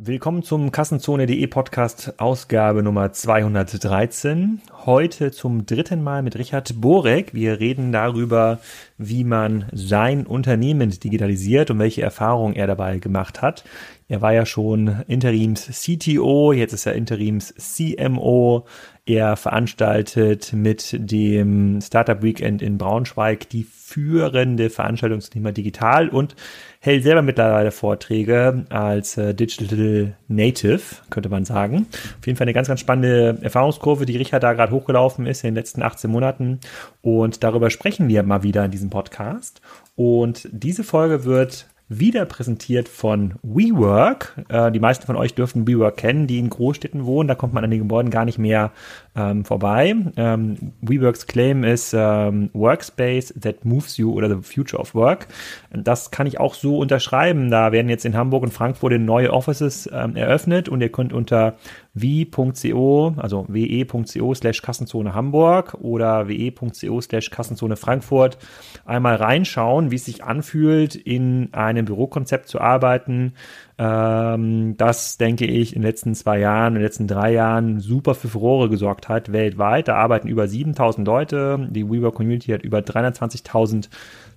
Willkommen zum Kassenzone.de Podcast Ausgabe Nummer 213. Heute zum dritten Mal mit Richard Borek. Wir reden darüber, wie man sein Unternehmen digitalisiert und welche Erfahrungen er dabei gemacht hat. Er war ja schon Interims CTO, jetzt ist er Interims CMO. Er veranstaltet mit dem Startup Weekend in Braunschweig die führende Veranstaltung zum Thema Digital und hält selber mittlerweile Vorträge als äh, Digital Native, könnte man sagen. Auf jeden Fall eine ganz, ganz spannende Erfahrungskurve, die Richard da gerade hochgelaufen ist in den letzten 18 Monaten. Und darüber sprechen wir mal wieder in diesem Podcast. Und diese Folge wird wieder präsentiert von WeWork. Äh, die meisten von euch dürften WeWork kennen, die in Großstädten wohnen. Da kommt man an den Gebäuden gar nicht mehr ähm, vorbei. Ähm, WeWorks Claim ist ähm, Workspace that moves you oder the future of work. Das kann ich auch so unterschreiben. Da werden jetzt in Hamburg und Frankfurt neue Offices ähm, eröffnet und ihr könnt unter wie.co, also we.co slash Kassenzone Hamburg oder we.co slash Kassenzone Frankfurt einmal reinschauen, wie es sich anfühlt, in einem Bürokonzept zu arbeiten. Ähm, das, denke ich, in den letzten zwei Jahren, in den letzten drei Jahren super für Furore gesorgt hat, weltweit. Da arbeiten über 7000 Leute. Die WeWork Community hat über 320.000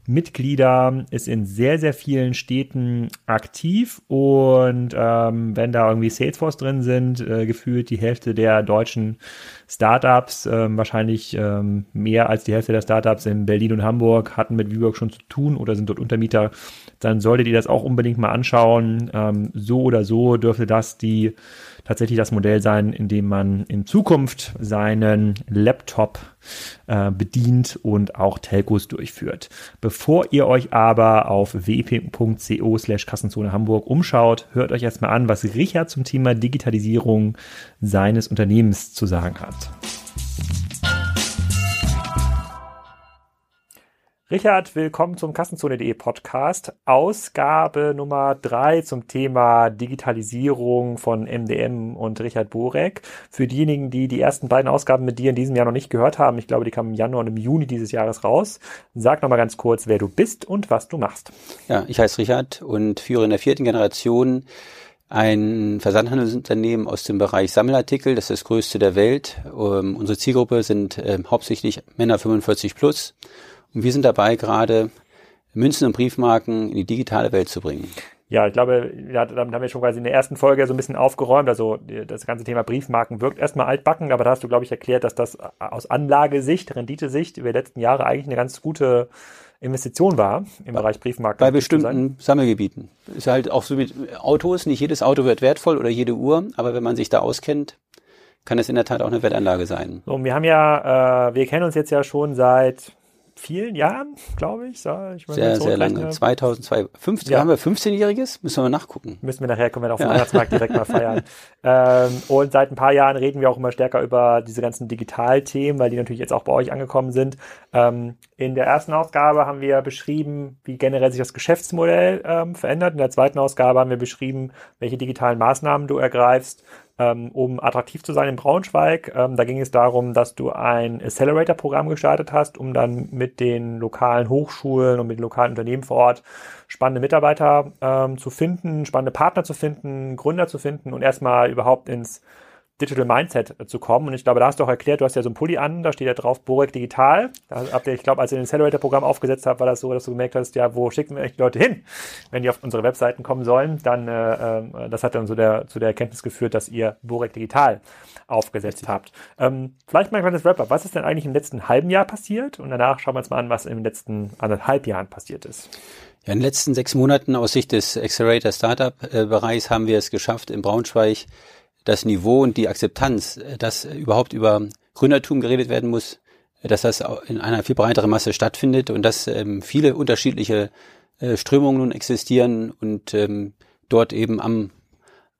Mitglieder, ist in sehr, sehr vielen Städten aktiv und ähm, wenn da irgendwie Salesforce drin sind, äh, gefühlt die Hälfte der deutschen Startups, ähm, wahrscheinlich ähm, mehr als die Hälfte der Startups in Berlin und Hamburg hatten mit WeWork schon zu tun oder sind dort Untermieter, dann solltet ihr das auch unbedingt mal anschauen. Ähm, so oder so dürfte das die tatsächlich das Modell sein, in dem man in Zukunft seinen Laptop äh, bedient und auch Telcos durchführt. Bevor ihr euch aber auf wp.co slash Kassenzone Hamburg umschaut, hört euch erstmal an, was Richard zum Thema Digitalisierung seines Unternehmens zu sagen hat. Richard, willkommen zum Kassenzone.de Podcast. Ausgabe Nummer drei zum Thema Digitalisierung von MDM und Richard Borek. Für diejenigen, die die ersten beiden Ausgaben mit dir in diesem Jahr noch nicht gehört haben, ich glaube, die kamen im Januar und im Juni dieses Jahres raus. Sag nochmal ganz kurz, wer du bist und was du machst. Ja, ich heiße Richard und führe in der vierten Generation ein Versandhandelsunternehmen aus dem Bereich Sammelartikel. Das ist das größte der Welt. Ähm, unsere Zielgruppe sind äh, hauptsächlich Männer 45 plus. Und wir sind dabei, gerade Münzen und Briefmarken in die digitale Welt zu bringen. Ja, ich glaube, damit haben wir schon quasi in der ersten Folge so ein bisschen aufgeräumt. Also das ganze Thema Briefmarken wirkt erstmal altbacken, aber da hast du, glaube ich, erklärt, dass das aus Anlagesicht, Renditesicht über die letzten Jahre eigentlich eine ganz gute Investition war im bei, Bereich Briefmarken. Bei bestimmten Sammelgebieten. Ist halt auch so mit Autos. Nicht jedes Auto wird wertvoll oder jede Uhr, aber wenn man sich da auskennt, kann es in der Tat auch eine Wertanlage sein. So, wir haben ja, äh, wir kennen uns jetzt ja schon seit vielen Jahren, glaube ich. So, ich sehr, sehr lange. 2002. 15, ja. Haben wir 15-Jähriges? Müssen wir nachgucken. Müssen wir nachher, können wir auf dem ja. Weihnachtsmarkt direkt mal feiern. Ähm, und seit ein paar Jahren reden wir auch immer stärker über diese ganzen Digitalthemen, weil die natürlich jetzt auch bei euch angekommen sind. Ähm, in der ersten Ausgabe haben wir beschrieben, wie generell sich das Geschäftsmodell ähm, verändert. In der zweiten Ausgabe haben wir beschrieben, welche digitalen Maßnahmen du ergreifst um attraktiv zu sein in Braunschweig. Ähm, da ging es darum, dass du ein Accelerator-Programm gestartet hast, um dann mit den lokalen Hochschulen und mit den lokalen Unternehmen vor Ort spannende Mitarbeiter ähm, zu finden, spannende Partner zu finden, Gründer zu finden und erstmal überhaupt ins Digital Mindset zu kommen. Und ich glaube, da hast du auch erklärt, du hast ja so ein Pulli an, da steht ja drauf Borek Digital. Da habt ihr, ich glaube, als ihr das Accelerator-Programm aufgesetzt habt, war das so, dass du gemerkt hast, ja, wo schicken wir eigentlich die Leute hin, wenn die auf unsere Webseiten kommen sollen. Dann, äh, äh, das hat dann so der, zu der Erkenntnis geführt, dass ihr Borek Digital aufgesetzt habt. Ähm, vielleicht mal ein kleines Wrap-up. Was ist denn eigentlich im letzten halben Jahr passiert? Und danach schauen wir uns mal an, was in den letzten anderthalb Jahren passiert ist. Ja, in den letzten sechs Monaten aus Sicht des Accelerator Startup-Bereichs haben wir es geschafft, in Braunschweig das Niveau und die Akzeptanz, äh, dass überhaupt über Gründertum geredet werden muss, dass das in einer viel breiteren Masse stattfindet und dass ähm, viele unterschiedliche äh, Strömungen nun existieren und ähm, dort eben am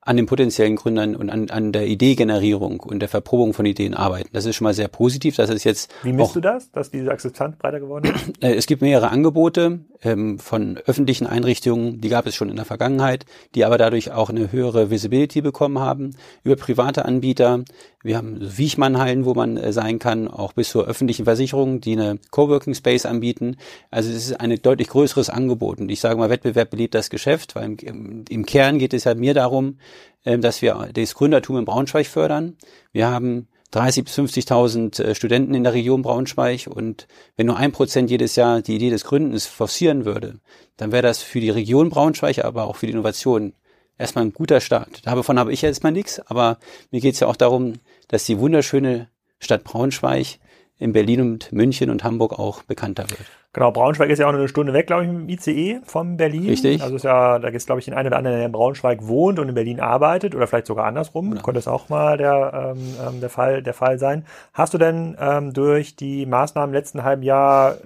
an den potenziellen Gründern und an, an der Ideegenerierung und der Verprobung von Ideen arbeiten. Das ist schon mal sehr positiv. Das ist jetzt. Wie misst auch, du das, dass diese Akzeptanz breiter geworden ist? Äh, es gibt mehrere Angebote ähm, von öffentlichen Einrichtungen, die gab es schon in der Vergangenheit, die aber dadurch auch eine höhere Visibility bekommen haben. Über private Anbieter. Wir haben Wiechmannhallen, wo man äh, sein kann, auch bis zur öffentlichen Versicherung, die eine Coworking Space anbieten. Also es ist ein deutlich größeres Angebot. Und ich sage mal, Wettbewerb beliebt das Geschäft, weil im, im Kern geht es ja mir darum, dass wir das Gründertum in Braunschweig fördern. Wir haben 30 bis 50.000 äh, Studenten in der Region Braunschweig und wenn nur ein Prozent jedes Jahr die Idee des Gründens forcieren würde, dann wäre das für die Region Braunschweig, aber auch für die Innovation erstmal ein guter Start. Davon habe ich erstmal nichts, aber mir geht es ja auch darum, dass die wunderschöne Stadt Braunschweig in Berlin und München und Hamburg auch bekannter wird. Genau, Braunschweig ist ja auch eine Stunde weg, glaube ich, mit dem ICE von Berlin. Richtig. Also ist ja, da gibt es, glaube ich, den einen oder anderen, der in Braunschweig wohnt und in Berlin arbeitet oder vielleicht sogar andersrum. Genau. Könnte es auch mal der, ähm, ähm, der, Fall, der Fall sein. Hast du denn ähm, durch die Maßnahmen im letzten halben Jahr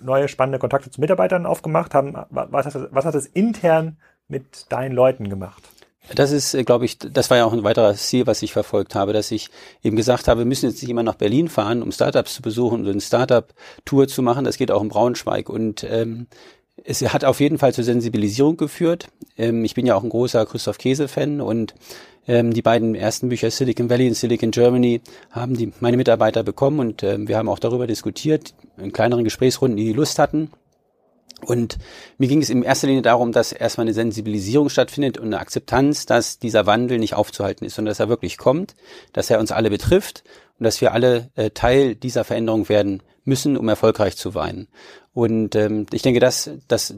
neue spannende Kontakte zu Mitarbeitern aufgemacht? Haben, was, das, was hat es intern mit deinen Leuten gemacht? Das ist, äh, glaube ich, das war ja auch ein weiteres Ziel, was ich verfolgt habe, dass ich eben gesagt habe, wir müssen jetzt nicht immer nach Berlin fahren, um Startups zu besuchen und eine Startup-Tour zu machen. Das geht auch in Braunschweig. Und ähm, es hat auf jeden Fall zur Sensibilisierung geführt. Ähm, ich bin ja auch ein großer Christoph Käse-Fan und ähm, die beiden ersten Bücher Silicon Valley und Silicon Germany haben die meine Mitarbeiter bekommen und ähm, wir haben auch darüber diskutiert in kleineren Gesprächsrunden, die Lust hatten. Und mir ging es in erster Linie darum, dass erstmal eine Sensibilisierung stattfindet und eine Akzeptanz, dass dieser Wandel nicht aufzuhalten ist, sondern dass er wirklich kommt, dass er uns alle betrifft und dass wir alle äh, Teil dieser Veränderung werden müssen, um erfolgreich zu sein. Und ähm, ich denke, das, das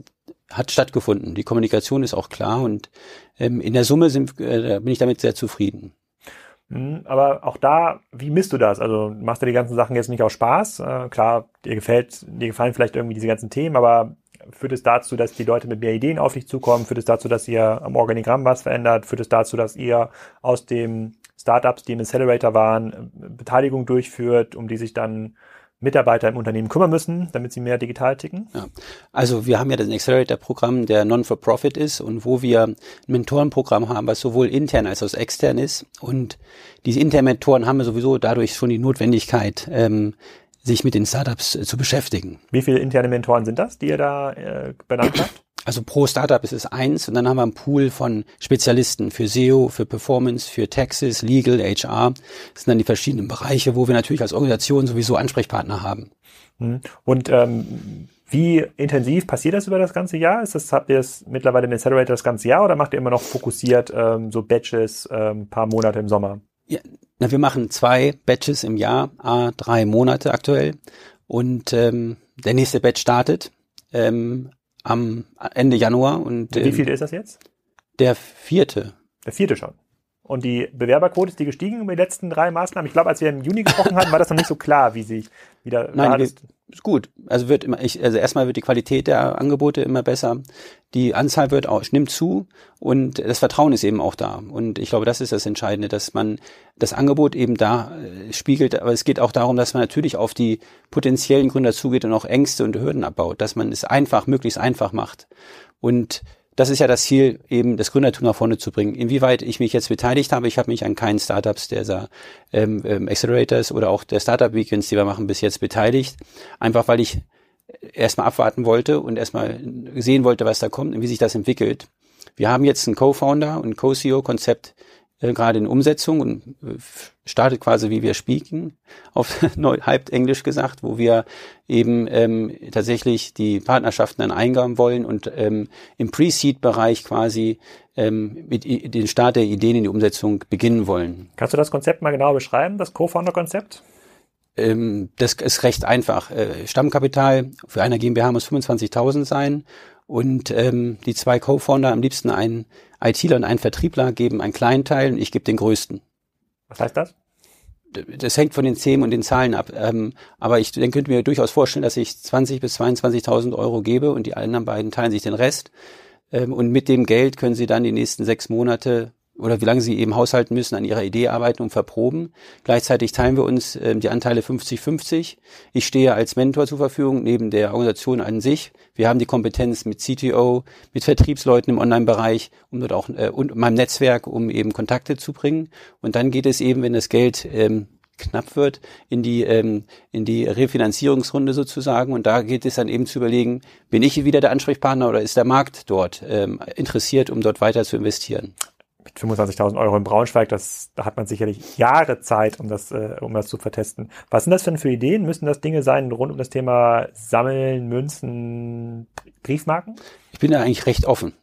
hat stattgefunden. Die Kommunikation ist auch klar und ähm, in der Summe sind, äh, bin ich damit sehr zufrieden. Mhm, aber auch da, wie misst du das? Also machst du die ganzen Sachen jetzt nicht aus Spaß? Äh, klar, dir gefällt, dir gefallen vielleicht irgendwie diese ganzen Themen, aber führt es dazu, dass die Leute mit mehr Ideen auf dich zukommen? Führt es dazu, dass ihr am Organigramm was verändert? Führt es dazu, dass ihr aus dem Startups, die im Accelerator waren, Beteiligung durchführt, um die sich dann Mitarbeiter im Unternehmen kümmern müssen, damit sie mehr digital ticken? Ja. Also wir haben ja das Accelerator-Programm, der Non-for-Profit ist und wo wir ein Mentorenprogramm haben, was sowohl intern als auch extern ist. Und diese internen Mentoren haben wir sowieso dadurch schon die Notwendigkeit, ähm, sich mit den Startups äh, zu beschäftigen. Wie viele interne Mentoren sind das, die ihr da äh, benannt habt? Also pro Startup ist es eins und dann haben wir einen Pool von Spezialisten für SEO, für Performance, für Taxes, Legal, HR. Das sind dann die verschiedenen Bereiche, wo wir natürlich als Organisation sowieso Ansprechpartner haben. Hm. Und ähm, wie intensiv passiert das über das ganze Jahr? Ist das, habt ihr das mittlerweile in Accelerator das ganze Jahr oder macht ihr immer noch fokussiert ähm, so Batches ähm, paar Monate im Sommer? Ja, na, wir machen zwei Batches im Jahr, a drei Monate aktuell. Und ähm, der nächste Batch startet ähm, am Ende Januar. Und, Wie viel ist das jetzt? Der vierte. Der vierte schon. Und die Bewerberquote ist die gestiegen über die letzten drei Maßnahmen? Ich glaube, als wir im Juni gesprochen hatten, war das noch nicht so klar, wie sich wieder. Nein, ist gut. Also wird immer, ich, also erstmal wird die Qualität der Angebote immer besser. Die Anzahl wird auch, nimmt zu und das Vertrauen ist eben auch da. Und ich glaube, das ist das Entscheidende, dass man das Angebot eben da äh, spiegelt. Aber es geht auch darum, dass man natürlich auf die potenziellen Gründer zugeht und auch Ängste und Hürden abbaut, dass man es einfach, möglichst einfach macht. Und das ist ja das Ziel, eben das Gründertum nach vorne zu bringen. Inwieweit ich mich jetzt beteiligt habe, ich habe mich an keinen Startups der ähm, ähm, Accelerators oder auch der Startup Weekends, die wir machen, bis jetzt beteiligt. Einfach weil ich erstmal abwarten wollte und erstmal sehen wollte, was da kommt und wie sich das entwickelt. Wir haben jetzt einen Co-Founder und Co-CEO-Konzept äh, gerade in Umsetzung und äh, startet quasi wie wir speaken, auf halb Englisch gesagt, wo wir eben ähm, tatsächlich die Partnerschaften dann eingeben wollen und ähm, im Pre-Seed-Bereich quasi ähm, mit den Start der Ideen in die Umsetzung beginnen wollen. Kannst du das Konzept mal genau beschreiben, das Co-Founder-Konzept? Ähm, das ist recht einfach. Äh, Stammkapital für einer GmbH muss 25.000 sein und ähm, die zwei Co-Founder, am liebsten ein ITler und ein Vertriebler, geben einen kleinen Teil und ich gebe den größten. Was heißt das? Das hängt von den Themen und den Zahlen ab. Ähm, aber ich dann könnte mir durchaus vorstellen, dass ich 20 bis 22.000 Euro gebe und die anderen beiden teilen sich den Rest. Ähm, und mit dem Geld können sie dann die nächsten sechs Monate oder wie lange sie eben haushalten müssen, an ihrer Idee arbeiten und verproben. Gleichzeitig teilen wir uns äh, die Anteile 50-50. Ich stehe als Mentor zur Verfügung, neben der Organisation an sich. Wir haben die Kompetenz mit CTO, mit Vertriebsleuten im Online-Bereich und dort auch äh, und meinem Netzwerk, um eben Kontakte zu bringen. Und dann geht es eben, wenn das Geld ähm, knapp wird, in die, ähm, in die Refinanzierungsrunde sozusagen. Und da geht es dann eben zu überlegen, bin ich wieder der Ansprechpartner oder ist der Markt dort ähm, interessiert, um dort weiter zu investieren? Mit 25.000 Euro in Braunschweig, das, da hat man sicherlich Jahre Zeit, um das, äh, um das zu vertesten. Was sind das denn für Ideen? Müssen das Dinge sein rund um das Thema Sammeln, Münzen, Briefmarken? Ich bin da eigentlich recht offen.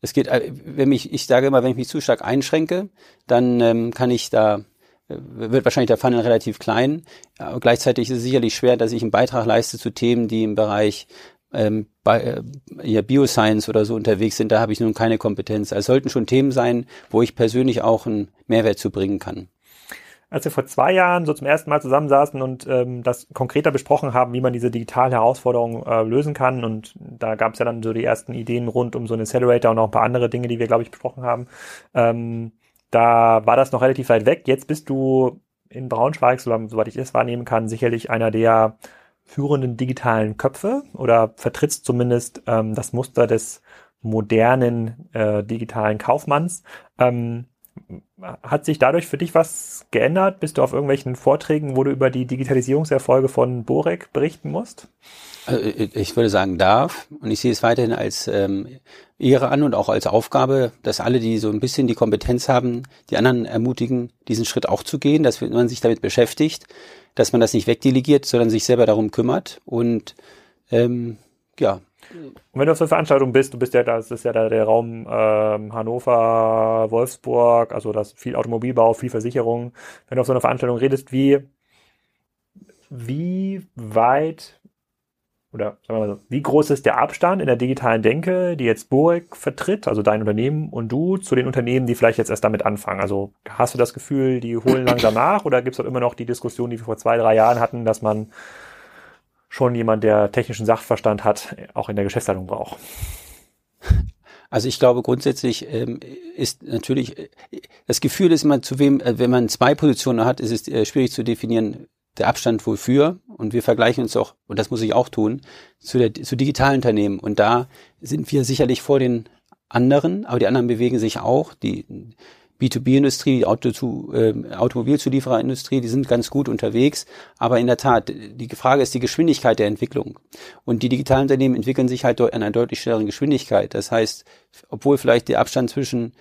Es geht, äh, wenn mich, ich sage immer, wenn ich mich zu stark einschränke, dann ähm, kann ich da äh, wird wahrscheinlich der Funnel relativ klein. Aber gleichzeitig ist es sicherlich schwer, dass ich einen Beitrag leiste zu Themen, die im Bereich ähm, bei, äh, ja, Bioscience oder so unterwegs sind. Da habe ich nun keine Kompetenz. Also es sollten schon Themen sein, wo ich persönlich auch einen Mehrwert zu bringen kann als wir vor zwei Jahren so zum ersten Mal zusammensaßen und ähm, das konkreter besprochen haben, wie man diese digitalen Herausforderungen äh, lösen kann. Und da gab es ja dann so die ersten Ideen rund um so einen Accelerator und auch ein paar andere Dinge, die wir, glaube ich, besprochen haben. Ähm, da war das noch relativ weit weg. Jetzt bist du in Braunschweig, soweit ich es wahrnehmen kann, sicherlich einer der führenden digitalen Köpfe oder vertrittst zumindest ähm, das Muster des modernen äh, digitalen Kaufmanns. Ähm, hat sich dadurch für dich was geändert? Bist du auf irgendwelchen Vorträgen, wo du über die Digitalisierungserfolge von Borek berichten musst? Also ich würde sagen, darf. Und ich sehe es weiterhin als ähm, Ehre an und auch als Aufgabe, dass alle, die so ein bisschen die Kompetenz haben, die anderen ermutigen, diesen Schritt auch zu gehen, dass man sich damit beschäftigt, dass man das nicht wegdelegiert, sondern sich selber darum kümmert. Und ähm, ja, und wenn du auf so einer Veranstaltung bist, du bist ja, das ist ja da der Raum ähm, Hannover, Wolfsburg, also das viel Automobilbau, viel Versicherung. Wenn du auf so einer Veranstaltung redest, wie, wie weit oder sagen wir mal so, wie groß ist der Abstand in der digitalen Denke, die jetzt Borek vertritt, also dein Unternehmen und du, zu den Unternehmen, die vielleicht jetzt erst damit anfangen? Also hast du das Gefühl, die holen langsam nach oder gibt es auch immer noch die Diskussion, die wir vor zwei, drei Jahren hatten, dass man schon jemand, der technischen Sachverstand hat, auch in der Geschäftsleitung braucht. Also ich glaube grundsätzlich ähm, ist natürlich äh, das Gefühl ist immer zu wem, äh, wenn man zwei Positionen hat, ist es äh, schwierig zu definieren, der Abstand wofür. Und wir vergleichen uns auch, und das muss ich auch tun, zu, der, zu digitalen Unternehmen. Und da sind wir sicherlich vor den anderen, aber die anderen bewegen sich auch. Die B2B-Industrie, die Auto äh, Automobilzuliefererindustrie, die sind ganz gut unterwegs. Aber in der Tat, die Frage ist die Geschwindigkeit der Entwicklung. Und die digitalen Unternehmen entwickeln sich halt in einer deutlich schnelleren Geschwindigkeit. Das heißt, obwohl vielleicht der Abstand zwischen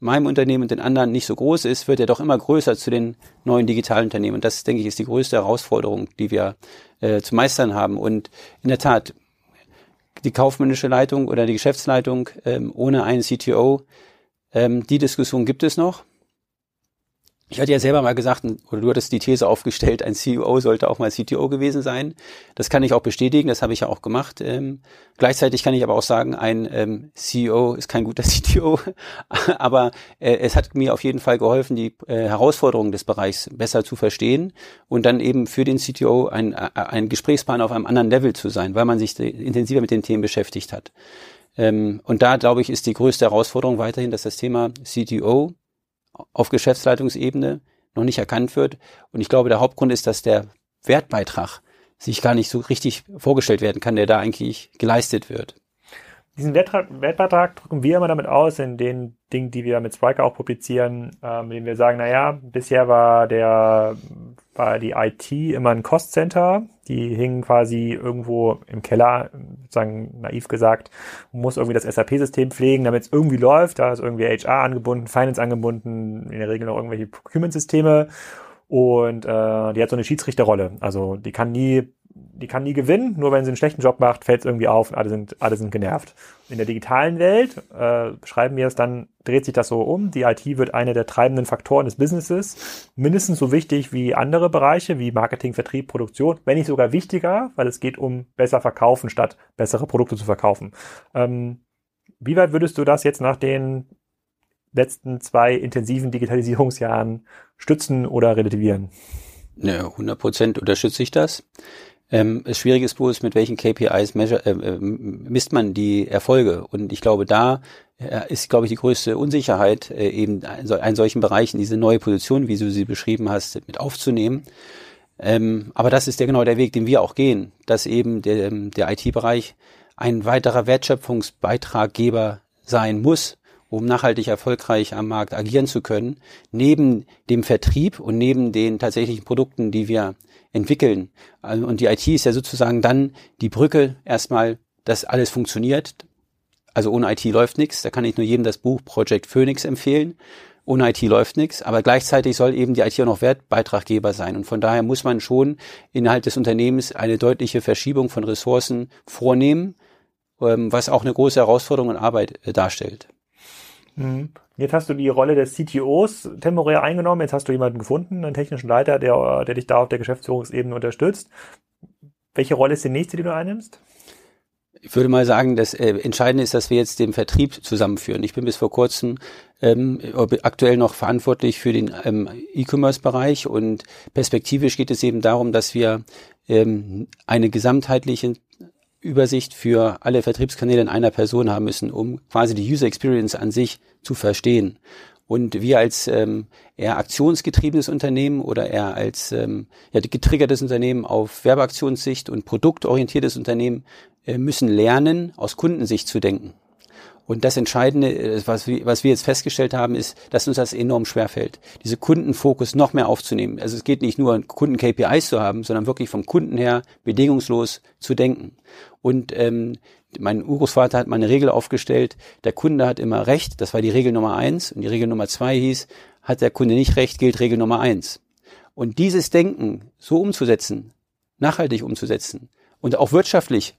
meinem Unternehmen und den anderen nicht so groß ist, wird er doch immer größer zu den neuen digitalen Unternehmen. Und das, denke ich, ist die größte Herausforderung, die wir äh, zu meistern haben. Und in der Tat, die kaufmännische Leitung oder die Geschäftsleitung ähm, ohne einen CTO ähm, die Diskussion gibt es noch. Ich hatte ja selber mal gesagt, oder du hattest die These aufgestellt, ein CEO sollte auch mal CTO gewesen sein. Das kann ich auch bestätigen, das habe ich ja auch gemacht. Ähm, gleichzeitig kann ich aber auch sagen, ein ähm, CEO ist kein guter CTO, aber äh, es hat mir auf jeden Fall geholfen, die äh, Herausforderungen des Bereichs besser zu verstehen und dann eben für den CTO ein, äh, ein Gesprächspartner auf einem anderen Level zu sein, weil man sich intensiver mit den Themen beschäftigt hat. Ähm, und da, glaube ich, ist die größte Herausforderung weiterhin, dass das Thema CTO auf Geschäftsleitungsebene noch nicht erkannt wird. Und ich glaube, der Hauptgrund ist, dass der Wertbeitrag sich gar nicht so richtig vorgestellt werden kann, der da eigentlich geleistet wird. Diesen Wertbeitrag drücken wir immer damit aus, in den Dingen, die wir mit Spriker auch publizieren, ähm, indem wir sagen, naja, bisher war der, war die IT immer ein Cost-Center, die hingen quasi irgendwo im Keller, sozusagen naiv gesagt, muss irgendwie das SAP-System pflegen, damit es irgendwie läuft, da ist irgendwie HR angebunden, Finance angebunden, in der Regel noch irgendwelche Procurement-Systeme. Und äh, die hat so eine Schiedsrichterrolle, also die kann nie die kann nie gewinnen, nur wenn sie einen schlechten Job macht, fällt es irgendwie auf und alle sind, alle sind genervt. In der digitalen Welt, äh, schreiben wir es dann, dreht sich das so um. Die IT wird eine der treibenden Faktoren des Businesses, mindestens so wichtig wie andere Bereiche, wie Marketing, Vertrieb, Produktion, wenn nicht sogar wichtiger, weil es geht um besser verkaufen, statt bessere Produkte zu verkaufen. Ähm, wie weit würdest du das jetzt nach den letzten zwei intensiven Digitalisierungsjahren stützen oder relativieren? Ja, 100 Prozent unterstütze ich das. Ähm, das Schwierige ist bloß, mit welchen KPIs measure, äh, äh, misst man die Erfolge. Und ich glaube, da äh, ist, glaube ich, die größte Unsicherheit, äh, eben einen solchen Bereichen diese neue Position, wie du sie beschrieben hast, mit aufzunehmen. Ähm, aber das ist ja genau der Weg, den wir auch gehen, dass eben der, der IT-Bereich ein weiterer Wertschöpfungsbeitraggeber sein muss, um nachhaltig erfolgreich am Markt agieren zu können, neben dem Vertrieb und neben den tatsächlichen Produkten, die wir entwickeln. Also, und die IT ist ja sozusagen dann die Brücke erstmal, dass alles funktioniert. Also ohne IT läuft nichts. Da kann ich nur jedem das Buch Project Phoenix empfehlen. Ohne IT läuft nichts, aber gleichzeitig soll eben die IT auch noch Wertbeitraggeber sein. Und von daher muss man schon innerhalb des Unternehmens eine deutliche Verschiebung von Ressourcen vornehmen, ähm, was auch eine große Herausforderung und Arbeit äh, darstellt. Mhm. Jetzt hast du die Rolle des CTOs temporär eingenommen. Jetzt hast du jemanden gefunden, einen technischen Leiter, der, der dich da auf der Geschäftsführungsebene unterstützt. Welche Rolle ist die nächste, die du einnimmst? Ich würde mal sagen, das äh, Entscheidende ist, dass wir jetzt den Vertrieb zusammenführen. Ich bin bis vor kurzem ähm, aktuell noch verantwortlich für den ähm, E-Commerce-Bereich und perspektivisch geht es eben darum, dass wir ähm, eine gesamtheitliche Übersicht für alle Vertriebskanäle in einer Person haben müssen, um quasi die User Experience an sich zu verstehen. Und wir als ähm, eher aktionsgetriebenes Unternehmen oder eher als ähm, ja, getriggertes Unternehmen auf Werbeaktionssicht und produktorientiertes Unternehmen äh, müssen lernen, aus Kundensicht zu denken. Und das Entscheidende, äh, was wir, was wir jetzt festgestellt haben, ist, dass uns das enorm schwerfällt, diese Kundenfokus noch mehr aufzunehmen. Also es geht nicht nur, Kunden-KPIs zu haben, sondern wirklich vom Kunden her bedingungslos zu denken. Und ähm, mein Urgroßvater hat mal eine Regel aufgestellt, der Kunde hat immer recht, das war die Regel Nummer eins. Und die Regel Nummer zwei hieß, hat der Kunde nicht recht, gilt Regel Nummer eins. Und dieses Denken so umzusetzen, nachhaltig umzusetzen und auch wirtschaftlich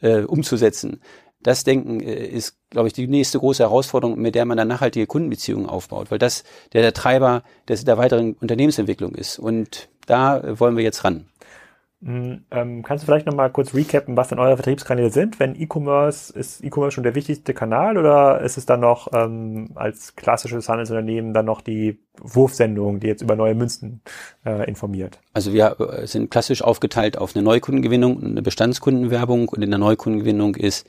äh, umzusetzen, das Denken äh, ist, glaube ich, die nächste große Herausforderung, mit der man dann nachhaltige Kundenbeziehungen aufbaut, weil das der, der Treiber des, der weiteren Unternehmensentwicklung ist. Und da wollen wir jetzt ran. Mm, ähm, kannst du vielleicht nochmal kurz recappen, was denn eure Vertriebskanäle sind? Wenn E-Commerce, ist E-Commerce schon der wichtigste Kanal oder ist es dann noch ähm, als klassisches Handelsunternehmen dann noch die Wurfsendung, die jetzt über neue Münzen äh, informiert? Also wir äh, sind klassisch aufgeteilt auf eine Neukundengewinnung und eine Bestandskundenwerbung und in der Neukundengewinnung ist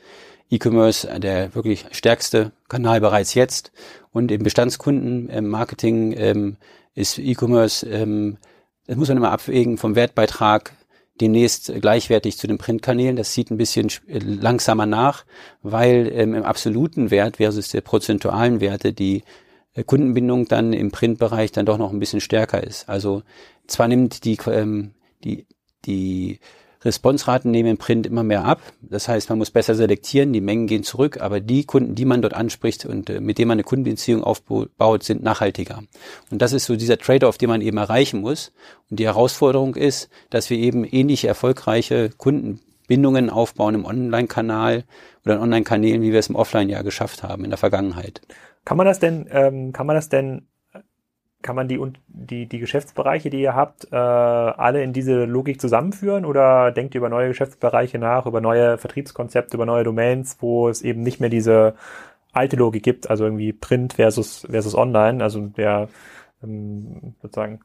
E-Commerce der wirklich stärkste Kanal bereits jetzt und im Bestandskundenmarketing ähm, ist E-Commerce ähm, das muss man immer abwägen vom Wertbeitrag demnächst gleichwertig zu den Printkanälen. Das sieht ein bisschen langsamer nach, weil ähm, im absoluten Wert versus der prozentualen Werte die äh, Kundenbindung dann im Printbereich dann doch noch ein bisschen stärker ist. Also zwar nimmt die, ähm, die, die Responsraten nehmen im Print immer mehr ab. Das heißt, man muss besser selektieren, die Mengen gehen zurück, aber die Kunden, die man dort anspricht und äh, mit denen man eine Kundenbeziehung aufbaut, sind nachhaltiger. Und das ist so dieser Trade-off, den man eben erreichen muss. Und die Herausforderung ist, dass wir eben ähnliche erfolgreiche Kundenbindungen aufbauen im Online-Kanal oder in Online-Kanälen, wie wir es im Offline ja geschafft haben in der Vergangenheit. Kann man das denn, ähm, kann man das denn kann man die, die, die Geschäftsbereiche, die ihr habt, äh, alle in diese Logik zusammenführen? Oder denkt ihr über neue Geschäftsbereiche nach, über neue Vertriebskonzepte, über neue Domains, wo es eben nicht mehr diese alte Logik gibt, also irgendwie Print versus, versus Online, also der ähm, sozusagen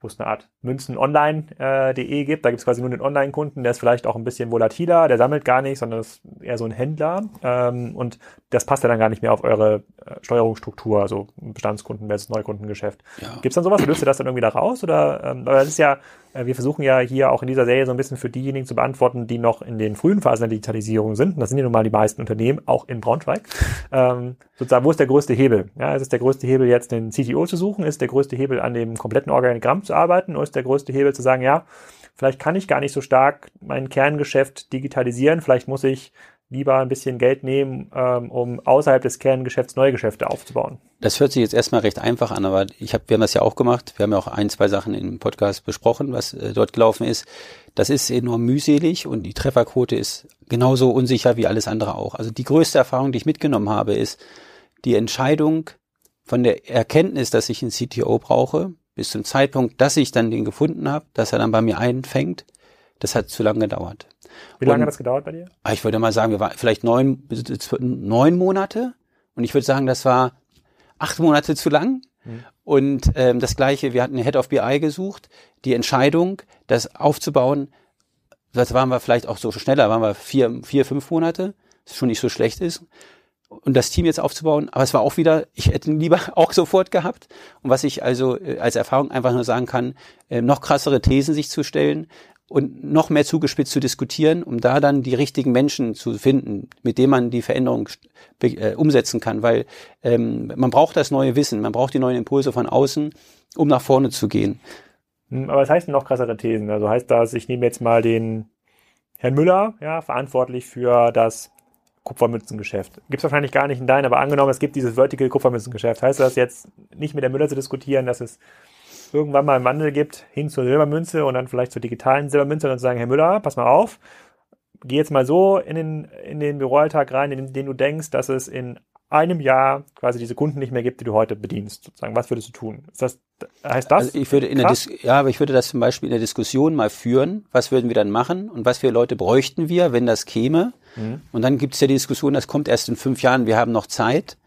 wo es eine Art Münzenonline.de äh, gibt. Da gibt es quasi nur den Online-Kunden, der ist vielleicht auch ein bisschen volatiler, der sammelt gar nicht, sondern ist eher so ein Händler. Ähm, und das passt ja dann gar nicht mehr auf eure äh, Steuerungsstruktur, also Bestandskunden versus Neukundengeschäft. Ja. Gibt es dann sowas? Löst ihr das dann irgendwie da raus? Oder ähm, aber das ist ja äh, wir versuchen ja hier auch in dieser Serie so ein bisschen für diejenigen zu beantworten, die noch in den frühen Phasen der Digitalisierung sind. Und das sind ja nun mal die meisten Unternehmen, auch in Braunschweig. Ähm, sozusagen, wo ist der größte Hebel? Ja, ist es der größte Hebel, jetzt den CTO zu suchen? Ist der größte Hebel, an dem kompletten Organigramm zu arbeiten? Oder ist der größte Hebel zu sagen, ja, vielleicht kann ich gar nicht so stark mein Kerngeschäft digitalisieren. Vielleicht muss ich lieber ein bisschen Geld nehmen, ähm, um außerhalb des Kerngeschäfts neue Geschäfte aufzubauen. Das hört sich jetzt erstmal recht einfach an, aber ich hab, wir haben das ja auch gemacht. Wir haben ja auch ein, zwei Sachen im Podcast besprochen, was äh, dort gelaufen ist. Das ist enorm mühselig und die Trefferquote ist genauso unsicher wie alles andere auch. Also die größte Erfahrung, die ich mitgenommen habe, ist die Entscheidung von der Erkenntnis, dass ich einen CTO brauche, bis zum Zeitpunkt, dass ich dann den gefunden habe, dass er dann bei mir einfängt, das hat zu lange gedauert. Wie lange und, hat das gedauert bei dir? Ah, ich würde mal sagen, wir waren vielleicht neun, neun Monate. Und ich würde sagen, das war acht Monate zu lang. Mhm. Und ähm, das gleiche, wir hatten eine Head of BI gesucht. Die Entscheidung, das aufzubauen, das waren wir vielleicht auch so schneller, waren wir vier, vier, fünf Monate, was schon nicht so schlecht ist. Und das Team jetzt aufzubauen, aber es war auch wieder, ich hätte ihn lieber auch sofort gehabt. Und was ich also äh, als Erfahrung einfach nur sagen kann, äh, noch krassere Thesen sich zu stellen, und noch mehr zugespitzt zu diskutieren, um da dann die richtigen Menschen zu finden, mit denen man die Veränderung äh, umsetzen kann, weil ähm, man braucht das neue Wissen, man braucht die neuen Impulse von außen, um nach vorne zu gehen. Hm, aber was heißt denn noch krassere Thesen? Also heißt das, ich nehme jetzt mal den Herrn Müller, ja, verantwortlich für das Kupfermünzengeschäft. Gibt es wahrscheinlich gar nicht in deinen, aber angenommen, es gibt dieses Vertical Kupfermünzengeschäft. Heißt das jetzt nicht mit der Müller zu diskutieren, dass es irgendwann mal einen Wandel gibt hin zur Silbermünze und dann vielleicht zur digitalen Silbermünze und dann zu sagen, Herr Müller, pass mal auf, geh jetzt mal so in den, in den Büroalltag rein, in den du denkst, dass es in einem Jahr quasi diese Kunden nicht mehr gibt, die du heute bedienst. Sozusagen, was würdest du tun? Ist das, heißt das? Also ich würde in der Dis ja, aber ich würde das zum Beispiel in der Diskussion mal führen. Was würden wir dann machen und was für Leute bräuchten wir, wenn das käme? Mhm. Und dann gibt es ja die Diskussion, das kommt erst in fünf Jahren, wir haben noch Zeit.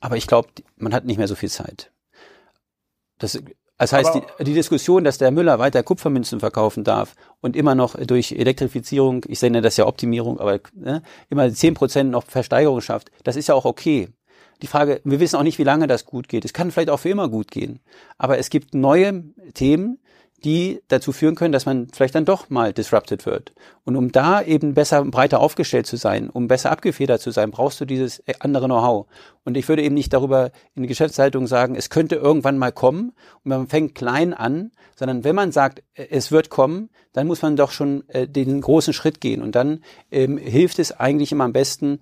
Aber ich glaube, man hat nicht mehr so viel Zeit. Das, das heißt, die, die, Diskussion, dass der Müller weiter Kupfermünzen verkaufen darf und immer noch durch Elektrifizierung, ich nenne das ja Optimierung, aber ne, immer zehn Prozent noch Versteigerung schafft, das ist ja auch okay. Die Frage, wir wissen auch nicht, wie lange das gut geht. Es kann vielleicht auch für immer gut gehen. Aber es gibt neue Themen, die dazu führen können, dass man vielleicht dann doch mal disrupted wird. Und um da eben besser breiter aufgestellt zu sein, um besser abgefedert zu sein, brauchst du dieses andere Know-how. Und ich würde eben nicht darüber in Geschäftsleitung sagen, es könnte irgendwann mal kommen und man fängt klein an, sondern wenn man sagt, es wird kommen, dann muss man doch schon äh, den großen Schritt gehen. Und dann ähm, hilft es eigentlich immer am besten,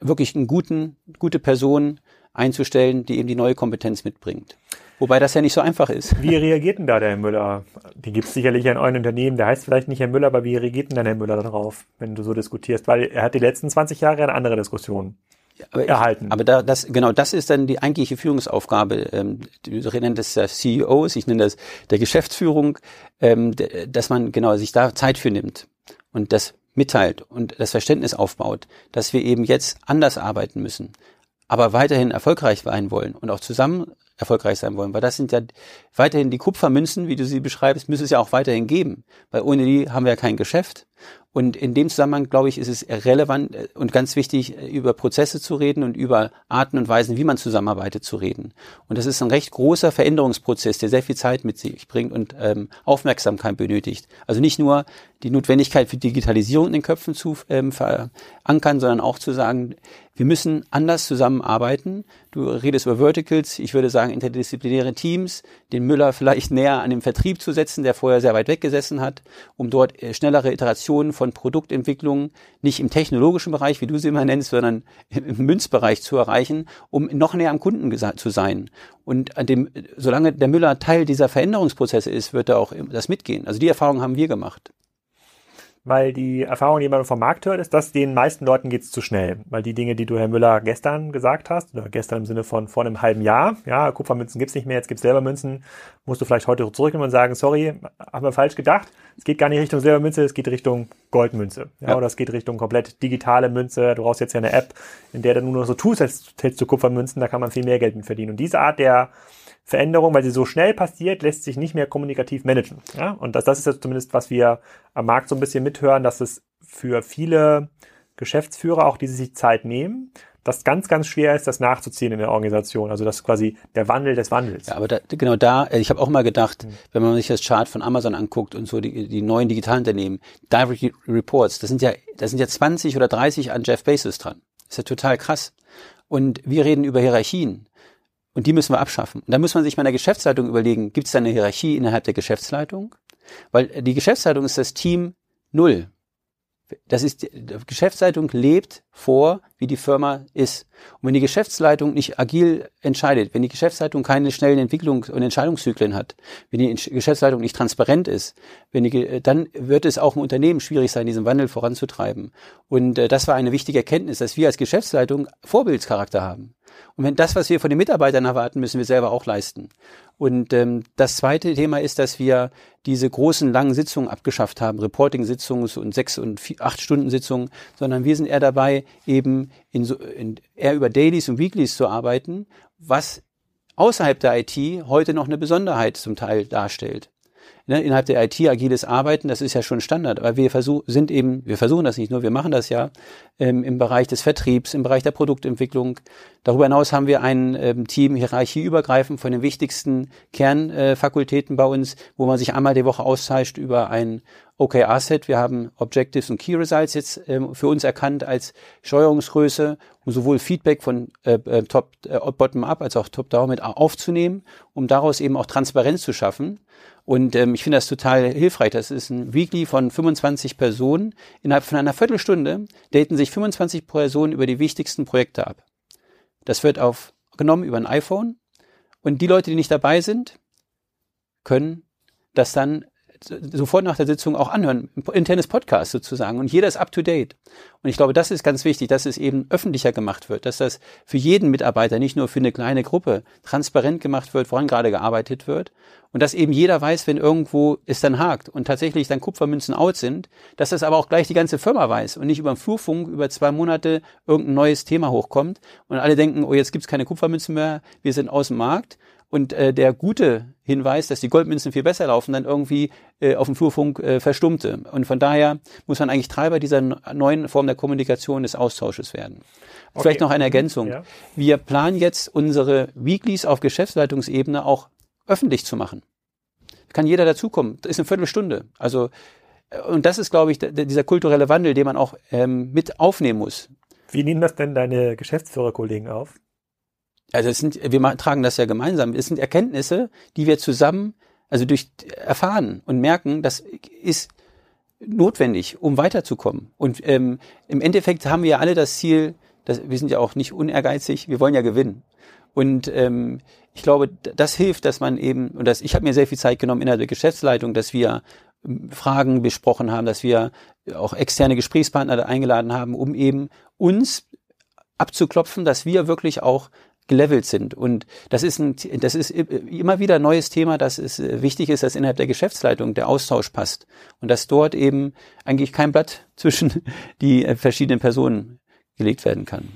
wirklich einen guten, gute Person einzustellen, die eben die neue Kompetenz mitbringt. Wobei das ja nicht so einfach ist. Wie reagiert denn da der Herr Müller? Die gibt es sicherlich in euren Unternehmen, der heißt vielleicht nicht Herr Müller, aber wie reagiert denn dann Herr Müller darauf, wenn du so diskutierst? Weil er hat die letzten 20 Jahre eine andere Diskussion aber erhalten. Ich, aber da, das, genau, das ist dann die eigentliche Führungsaufgabe. Ähm, du nennst das der CEOs, ich nenne das der Geschäftsführung, ähm, dass man genau sich da Zeit für nimmt und das mitteilt und das Verständnis aufbaut, dass wir eben jetzt anders arbeiten müssen, aber weiterhin erfolgreich sein wollen und auch zusammen erfolgreich sein wollen. Weil das sind ja weiterhin die Kupfermünzen, wie du sie beschreibst, müssen es ja auch weiterhin geben. Weil ohne die haben wir ja kein Geschäft. Und in dem Zusammenhang, glaube ich, ist es relevant und ganz wichtig, über Prozesse zu reden und über Arten und Weisen, wie man zusammenarbeitet, zu reden. Und das ist ein recht großer Veränderungsprozess, der sehr viel Zeit mit sich bringt und ähm, Aufmerksamkeit benötigt. Also nicht nur die Notwendigkeit für Digitalisierung in den Köpfen zu ähm, verankern, sondern auch zu sagen, wir müssen anders zusammenarbeiten. Du redest über Verticals, ich würde sagen interdisziplinäre Teams, den Müller vielleicht näher an den Vertrieb zu setzen, der vorher sehr weit weg gesessen hat, um dort äh, schnellere Iterationen von Produktentwicklungen nicht im technologischen Bereich, wie du sie immer nennst, sondern im Münzbereich zu erreichen, um noch näher am Kunden zu sein. Und an dem, solange der Müller Teil dieser Veränderungsprozesse ist, wird er auch das mitgehen. Also die Erfahrung haben wir gemacht weil die Erfahrung, die man vom Markt hört, ist, dass den meisten Leuten geht's zu schnell. Weil die Dinge, die du, Herr Müller, gestern gesagt hast, oder gestern im Sinne von vor einem halben Jahr, ja, Kupfermünzen gibt's nicht mehr, jetzt gibt's Silbermünzen, musst du vielleicht heute zurücknehmen und sagen, sorry, haben wir falsch gedacht. Es geht gar nicht Richtung Silbermünze, es geht Richtung Goldmünze. Ja, ja. oder es geht Richtung komplett digitale Münze. Du brauchst jetzt ja eine App, in der du nur noch so tust, als hältst du Kupfermünzen, da kann man viel mehr Geld mit verdienen. Und diese Art der Veränderung, weil sie so schnell passiert, lässt sich nicht mehr kommunikativ managen. Ja? Und das, das ist jetzt zumindest, was wir am Markt so ein bisschen mithören, dass es für viele Geschäftsführer, auch die sich Zeit nehmen, das ganz, ganz schwer ist, das nachzuziehen in der Organisation. Also das ist quasi der Wandel des Wandels. Ja, aber da, genau da, ich habe auch mal gedacht, mhm. wenn man sich das Chart von Amazon anguckt und so die, die neuen Digitalunternehmen, Direct Reports, das sind ja, da sind ja 20 oder 30 an Jeff Bezos dran. Das ist ja total krass. Und wir reden über Hierarchien. Und die müssen wir abschaffen. Und da muss man sich mal in der Geschäftsleitung überlegen, gibt es da eine Hierarchie innerhalb der Geschäftsleitung? Weil die Geschäftsleitung ist das Team Null. Das ist, die Geschäftsleitung lebt vor, wie die Firma ist. Und wenn die Geschäftsleitung nicht agil entscheidet, wenn die Geschäftsleitung keine schnellen Entwicklungs- und Entscheidungszyklen hat, wenn die Geschäftsleitung nicht transparent ist, wenn die, dann wird es auch im Unternehmen schwierig sein, diesen Wandel voranzutreiben. Und äh, das war eine wichtige Erkenntnis, dass wir als Geschäftsleitung Vorbildscharakter haben. Und wenn das, was wir von den Mitarbeitern erwarten, müssen wir selber auch leisten. Und ähm, das zweite Thema ist, dass wir diese großen langen Sitzungen abgeschafft haben, Reporting-Sitzungen und sechs und vier, acht Stunden Sitzungen, sondern wir sind eher dabei, eben in so, in, eher über Dailies und Weeklies zu arbeiten, was außerhalb der IT heute noch eine Besonderheit zum Teil darstellt ne, innerhalb der IT agiles Arbeiten, das ist ja schon Standard. Aber wir versuchen, sind eben, wir versuchen das nicht nur, wir machen das ja ähm, im Bereich des Vertriebs, im Bereich der Produktentwicklung. Darüber hinaus haben wir ein ähm, Team hierarchieübergreifend von den wichtigsten Kernfakultäten äh, bei uns, wo man sich einmal die Woche austauscht über ein OKR-Set. Wir haben Objectives und Key Results jetzt ähm, für uns erkannt als Steuerungsgröße, um sowohl Feedback von äh, äh Top, äh, Bottom-up als auch Top-down mit aufzunehmen, um daraus eben auch Transparenz zu schaffen. Und ähm, ich finde das total hilfreich. Das ist ein Weekly von 25 Personen. Innerhalb von einer Viertelstunde daten sich 25 Personen über die wichtigsten Projekte ab. Das wird aufgenommen über ein iPhone. Und die Leute, die nicht dabei sind, können das dann sofort nach der Sitzung auch anhören, internes Podcast sozusagen. Und jeder ist up to date. Und ich glaube, das ist ganz wichtig, dass es eben öffentlicher gemacht wird, dass das für jeden Mitarbeiter, nicht nur für eine kleine Gruppe, transparent gemacht wird, woran gerade gearbeitet wird. Und dass eben jeder weiß, wenn irgendwo es dann hakt und tatsächlich dann Kupfermünzen out sind, dass das aber auch gleich die ganze Firma weiß und nicht über den Flurfunk über zwei Monate irgendein neues Thema hochkommt und alle denken, oh, jetzt gibt's keine Kupfermünzen mehr, wir sind aus dem Markt und äh, der gute Hinweis, dass die Goldmünzen viel besser laufen, dann irgendwie äh, auf dem Flurfunk äh, verstummte. Und von daher muss man eigentlich Treiber dieser neuen Form der Kommunikation des Austausches werden. Okay. Vielleicht noch eine Ergänzung. Ja. Wir planen jetzt unsere Weeklies auf Geschäftsleitungsebene auch öffentlich zu machen. Kann jeder dazukommen. Das ist eine Viertelstunde. Also äh, und das ist, glaube ich, dieser kulturelle Wandel, den man auch ähm, mit aufnehmen muss. Wie nehmen das denn deine Geschäftsführerkollegen auf? Also es sind, wir tragen das ja gemeinsam. Es sind Erkenntnisse, die wir zusammen, also durch erfahren und merken, das ist notwendig, um weiterzukommen. Und ähm, im Endeffekt haben wir ja alle das Ziel, dass, wir sind ja auch nicht unehrgeizig, wir wollen ja gewinnen. Und ähm, ich glaube, das hilft, dass man eben, und das, ich habe mir sehr viel Zeit genommen innerhalb der Geschäftsleitung, dass wir ähm, Fragen besprochen haben, dass wir auch externe Gesprächspartner eingeladen haben, um eben uns abzuklopfen, dass wir wirklich auch gelevelt sind. Und das ist, ein, das ist immer wieder ein neues Thema, dass es äh, wichtig ist, dass innerhalb der Geschäftsleitung der Austausch passt und dass dort eben eigentlich kein Blatt zwischen die äh, verschiedenen Personen gelegt werden kann.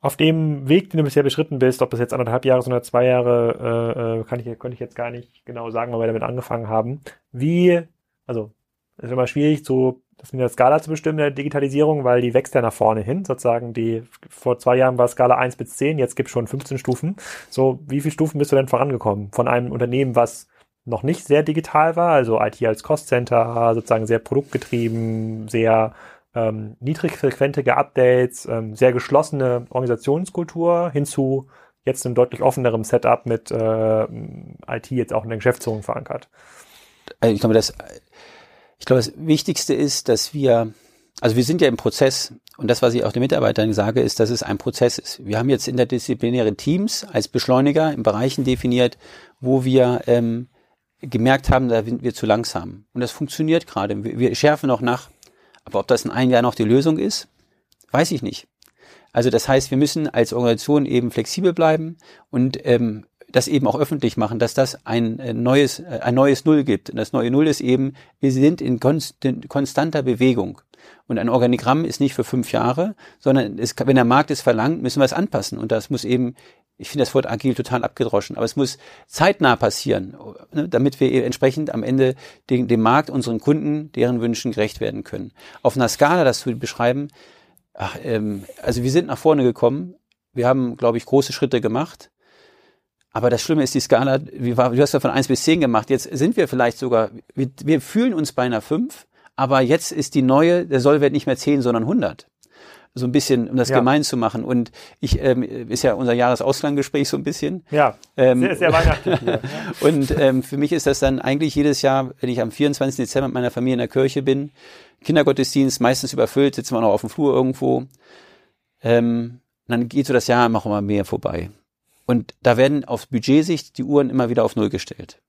Auf dem Weg, den du bisher beschritten bist, ob das jetzt anderthalb Jahre oder zwei Jahre, äh, äh kann ich, könnte ich jetzt gar nicht genau sagen, weil wir damit angefangen haben. Wie, also, ist immer schwierig, so das mit der Skala zu bestimmen der Digitalisierung, weil die wächst ja nach vorne hin. Sozusagen die, vor zwei Jahren war Skala 1 bis 10, jetzt gibt es schon 15 Stufen. So, wie viele Stufen bist du denn vorangekommen? Von einem Unternehmen, was noch nicht sehr digital war, also IT als Cost-Center, sozusagen sehr produktgetrieben, sehr ähm, niedrigfrequentige Updates, ähm, sehr geschlossene Organisationskultur hinzu jetzt einem deutlich offenerem Setup mit äh, IT jetzt auch in der Geschäftsführung verankert. Ich glaube, das ich glaube, das Wichtigste ist, dass wir, also wir sind ja im Prozess und das, was ich auch den Mitarbeitern sage, ist, dass es ein Prozess ist. Wir haben jetzt interdisziplinäre Teams als Beschleuniger in Bereichen definiert, wo wir ähm, gemerkt haben, da sind wir zu langsam. Und das funktioniert gerade. Wir, wir schärfen noch nach. Aber ob das in einem Jahr noch die Lösung ist, weiß ich nicht. Also das heißt, wir müssen als Organisation eben flexibel bleiben und ähm, das eben auch öffentlich machen, dass das ein äh, neues, äh, ein neues Null gibt. Und das neue Null ist eben, wir sind in konstanter Bewegung. Und ein Organigramm ist nicht für fünf Jahre, sondern es, wenn der Markt es verlangt, müssen wir es anpassen. Und das muss eben, ich finde das Wort agil total abgedroschen, aber es muss zeitnah passieren, ne, damit wir entsprechend am Ende dem, dem Markt, unseren Kunden, deren Wünschen gerecht werden können. Auf einer Skala, das zu beschreiben, ach, ähm, also wir sind nach vorne gekommen. Wir haben, glaube ich, große Schritte gemacht. Aber das Schlimme ist die Skala, wie war, du hast ja von eins bis zehn gemacht. Jetzt sind wir vielleicht sogar, wir, wir fühlen uns bei einer fünf, aber jetzt ist die neue, der Sollwert nicht mehr zehn, sondern 100 so ein bisschen, um das ja. gemein zu machen. Und ich ähm, ist ja unser Jahresauslanggespräch so ein bisschen. Ja, ähm, sehr, sehr weihnachtlich. Und ähm, für mich ist das dann eigentlich jedes Jahr, wenn ich am 24. Dezember mit meiner Familie in der Kirche bin, Kindergottesdienst, meistens überfüllt, sitzen wir noch auf dem Flur irgendwo. Ähm, dann geht so das Jahr noch mal mehr vorbei. Und da werden auf Budgetsicht die Uhren immer wieder auf Null gestellt.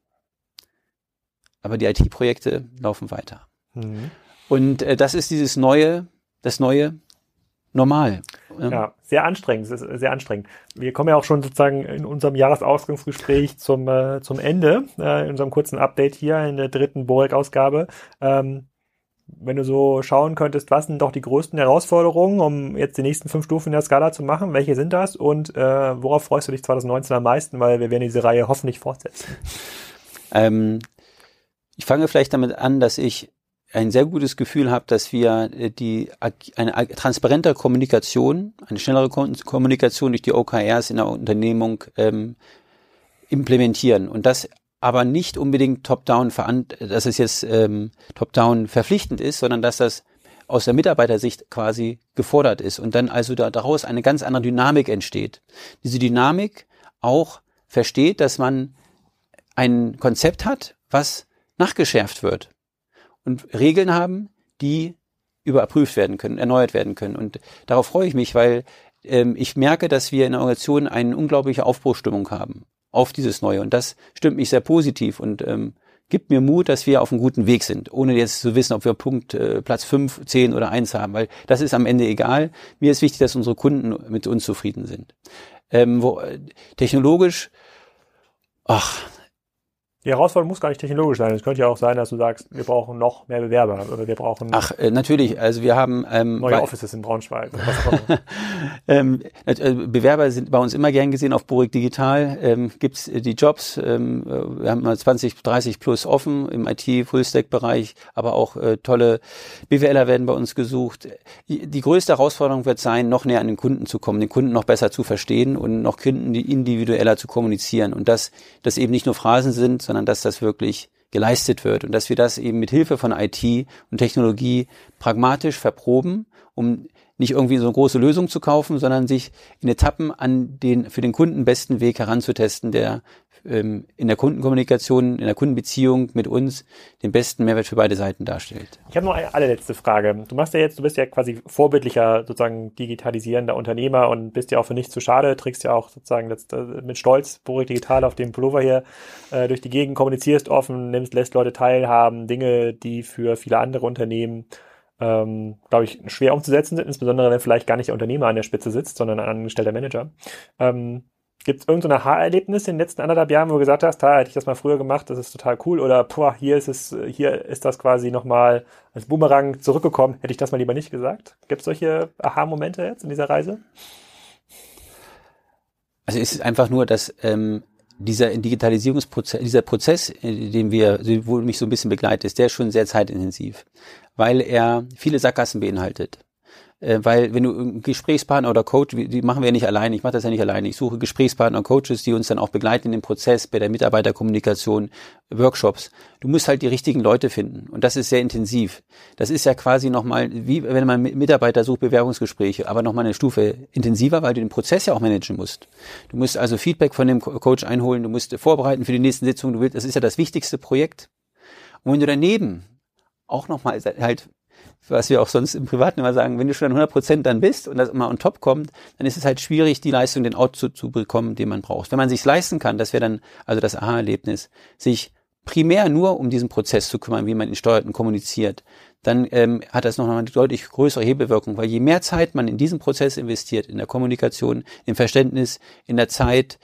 Aber die IT-Projekte laufen weiter. Mhm. Und äh, das ist dieses neue, das neue Normal. Ja, sehr anstrengend. Sehr anstrengend. Wir kommen ja auch schon sozusagen in unserem Jahresausgangsgespräch zum, äh, zum Ende, äh, in unserem kurzen Update hier in der dritten Borek-Ausgabe. Ähm, wenn du so schauen könntest, was sind doch die größten Herausforderungen, um jetzt die nächsten fünf Stufen der Skala zu machen? Welche sind das? Und äh, worauf freust du dich 2019 am meisten? Weil wir werden diese Reihe hoffentlich fortsetzen. Ähm, ich fange vielleicht damit an, dass ich ein sehr gutes Gefühl habe, dass wir äh, die eine transparente Kommunikation, eine schnellere Kommunikation durch die OKRs in der Unternehmung ähm, implementieren und das aber nicht unbedingt top-down, dass es jetzt ähm, top-down verpflichtend ist, sondern dass das aus der Mitarbeitersicht quasi gefordert ist und dann also da, daraus eine ganz andere Dynamik entsteht. Diese Dynamik auch versteht, dass man ein Konzept hat, was nachgeschärft wird und Regeln haben, die überprüft werden können, erneuert werden können. Und darauf freue ich mich, weil ähm, ich merke, dass wir in der Organisation eine unglaubliche Aufbruchstimmung haben auf dieses Neue. Und das stimmt mich sehr positiv und ähm, gibt mir Mut, dass wir auf einem guten Weg sind, ohne jetzt zu wissen, ob wir Punkt äh, Platz fünf, zehn oder eins haben, weil das ist am Ende egal. Mir ist wichtig, dass unsere Kunden mit uns zufrieden sind. Ähm, wo, äh, technologisch, ach, die Herausforderung muss gar nicht technologisch sein. Es könnte ja auch sein, dass du sagst, wir brauchen noch mehr Bewerber oder wir brauchen Ach, äh, natürlich. Also wir haben ähm, neue Offices in Braunschweig. ähm, äh, Bewerber sind bei uns immer gern gesehen auf Borik Digital. Ähm, Gibt die Jobs. Ähm, wir haben mal 20, 30 plus offen im IT-Fullstack-Bereich, aber auch äh, tolle BWLer werden bei uns gesucht. Die größte Herausforderung wird sein, noch näher an den Kunden zu kommen, den Kunden noch besser zu verstehen und noch Kunden individueller zu kommunizieren. Und dass das eben nicht nur Phrasen sind, sondern dass das wirklich geleistet wird und dass wir das eben mit Hilfe von IT und Technologie pragmatisch verproben, um nicht irgendwie so eine große Lösung zu kaufen, sondern sich in Etappen an den für den Kunden besten Weg heranzutesten, der in der Kundenkommunikation, in der Kundenbeziehung mit uns den besten Mehrwert für beide Seiten darstellt. Ich habe noch eine allerletzte Frage. Du machst ja jetzt, du bist ja quasi vorbildlicher sozusagen digitalisierender Unternehmer und bist ja auch für nichts zu schade, trägst ja auch sozusagen das, mit Stolz Borik Digital auf dem Pullover hier äh, durch die Gegend, kommunizierst offen, nimmst, lässt Leute teilhaben, Dinge, die für viele andere Unternehmen ähm, glaube ich, schwer umzusetzen sind, insbesondere wenn vielleicht gar nicht der Unternehmer an der Spitze sitzt, sondern ein angestellter Manager. Ähm, Gibt es irgendein Aha-Erlebnis in den letzten anderthalb Jahren, wo du gesagt hast, da hätte ich das mal früher gemacht, das ist total cool oder boah, hier ist es, hier ist das quasi nochmal als Boomerang zurückgekommen, hätte ich das mal lieber nicht gesagt? Gibt es solche Aha-Momente jetzt in dieser Reise? Also es ist einfach nur, dass ähm, dieser Digitalisierungsprozess, dieser Prozess, äh, den wir, wo mich so ein bisschen begleitet, ist der schon sehr zeitintensiv, weil er viele Sackgassen beinhaltet äh, weil wenn du einen Gesprächspartner oder Coach, die machen wir ja nicht alleine, ich mache das ja nicht alleine, ich suche Gesprächspartner und Coaches, die uns dann auch begleiten in dem Prozess bei der Mitarbeiterkommunikation, Workshops. Du musst halt die richtigen Leute finden und das ist sehr intensiv. Das ist ja quasi nochmal, wie wenn man Mitarbeiter sucht, Bewerbungsgespräche, aber nochmal eine Stufe intensiver, weil du den Prozess ja auch managen musst. Du musst also Feedback von dem Coach einholen, du musst vorbereiten für die nächsten Sitzungen, du willst, das ist ja das wichtigste Projekt. Und wenn du daneben auch nochmal halt was wir auch sonst im Privaten immer sagen, wenn du schon an 100 Prozent dann bist und das immer on top kommt, dann ist es halt schwierig, die Leistung, den Output zu bekommen, den man braucht. Wenn man sich leisten kann, das wäre dann also das Aha-Erlebnis, sich primär nur um diesen Prozess zu kümmern, wie man ihn steuert und kommuniziert, dann ähm, hat das noch eine deutlich größere Hebelwirkung, weil je mehr Zeit man in diesen Prozess investiert, in der Kommunikation, im Verständnis, in der Zeit,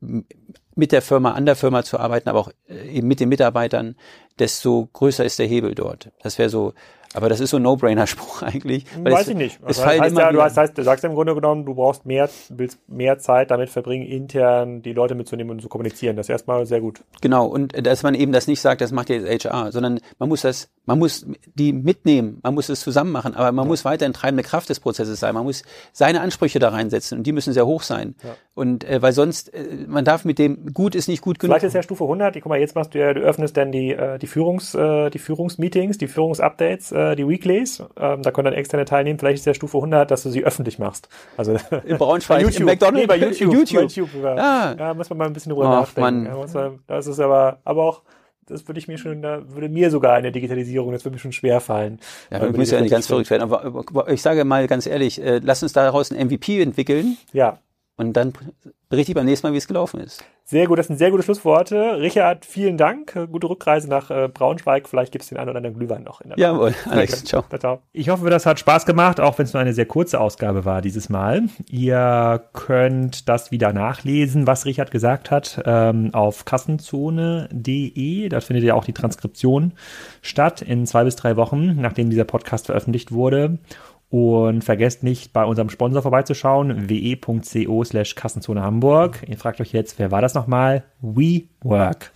mit der Firma, an der Firma zu arbeiten, aber auch äh, eben mit den Mitarbeitern, desto größer ist der Hebel dort. Das wäre so aber das ist so ein No-Brainer-Spruch eigentlich. Weiß es, ich nicht. Es also heißt ja, du, hast, heißt, du sagst im Grunde genommen, du brauchst mehr, willst mehr Zeit damit verbringen, intern die Leute mitzunehmen und zu kommunizieren. Das ist erstmal sehr gut. Genau. Und dass man eben das nicht sagt, das macht jetzt HR, sondern man muss das, man muss die mitnehmen, man muss es zusammen machen, aber man ja. muss weiterhin treibende Kraft des Prozesses sein. Man muss seine Ansprüche da reinsetzen und die müssen sehr hoch sein. Ja. Und äh, weil sonst, äh, man darf mit dem, gut ist nicht gut genug. Vielleicht ist ja Stufe 100, guck mal, jetzt machst du ja, du öffnest dann die, äh, die Führungs, äh, die Führungsmeetings, die Führungsupdates, äh, äh, die Weeklies. Ähm, da können dann externe teilnehmen. Vielleicht ist der Stufe 100, dass du sie öffentlich machst. Also in Braunschweig, YouTube, im McDonald's, nee, bei YouTube. YouTube. YouTube ja. ja, muss man mal ein bisschen drüber Ach, nachdenken. Ja, das ist aber, aber auch das würde ich mir schon, da würde mir sogar eine Digitalisierung, das würde mir schon schwer fallen. Ja, du musst ja nicht ganz verrückt werden. Aber ich sage mal ganz ehrlich, äh, lass uns daraus ein MVP entwickeln. Ja. Und dann berichte ich beim nächsten Mal, wie es gelaufen ist. Sehr gut, das sind sehr gute Schlussworte. Richard, vielen Dank. Gute Rückreise nach äh, Braunschweig. Vielleicht gibt es den einen oder anderen Glühwein noch. In der Jawohl, Alex. Ciao. ciao. Ich hoffe, das hat Spaß gemacht, auch wenn es nur eine sehr kurze Ausgabe war dieses Mal. Ihr könnt das wieder nachlesen, was Richard gesagt hat, ähm, auf kassenzone.de. Da findet ihr auch die Transkription statt in zwei bis drei Wochen, nachdem dieser Podcast veröffentlicht wurde. Und vergesst nicht, bei unserem Sponsor vorbeizuschauen, we.co slash Kassenzone Hamburg. Ihr fragt euch jetzt, wer war das nochmal? WeWork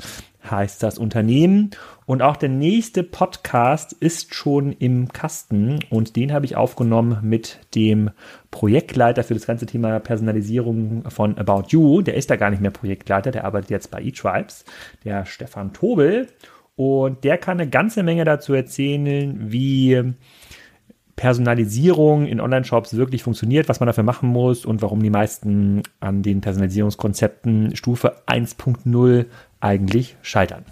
heißt das Unternehmen. Und auch der nächste Podcast ist schon im Kasten und den habe ich aufgenommen mit dem Projektleiter für das ganze Thema Personalisierung von About You. Der ist da gar nicht mehr Projektleiter, der arbeitet jetzt bei eTribes, der Stefan Tobel. Und der kann eine ganze Menge dazu erzählen, wie Personalisierung in Online-Shops wirklich funktioniert, was man dafür machen muss und warum die meisten an den Personalisierungskonzepten Stufe 1.0 eigentlich scheitern.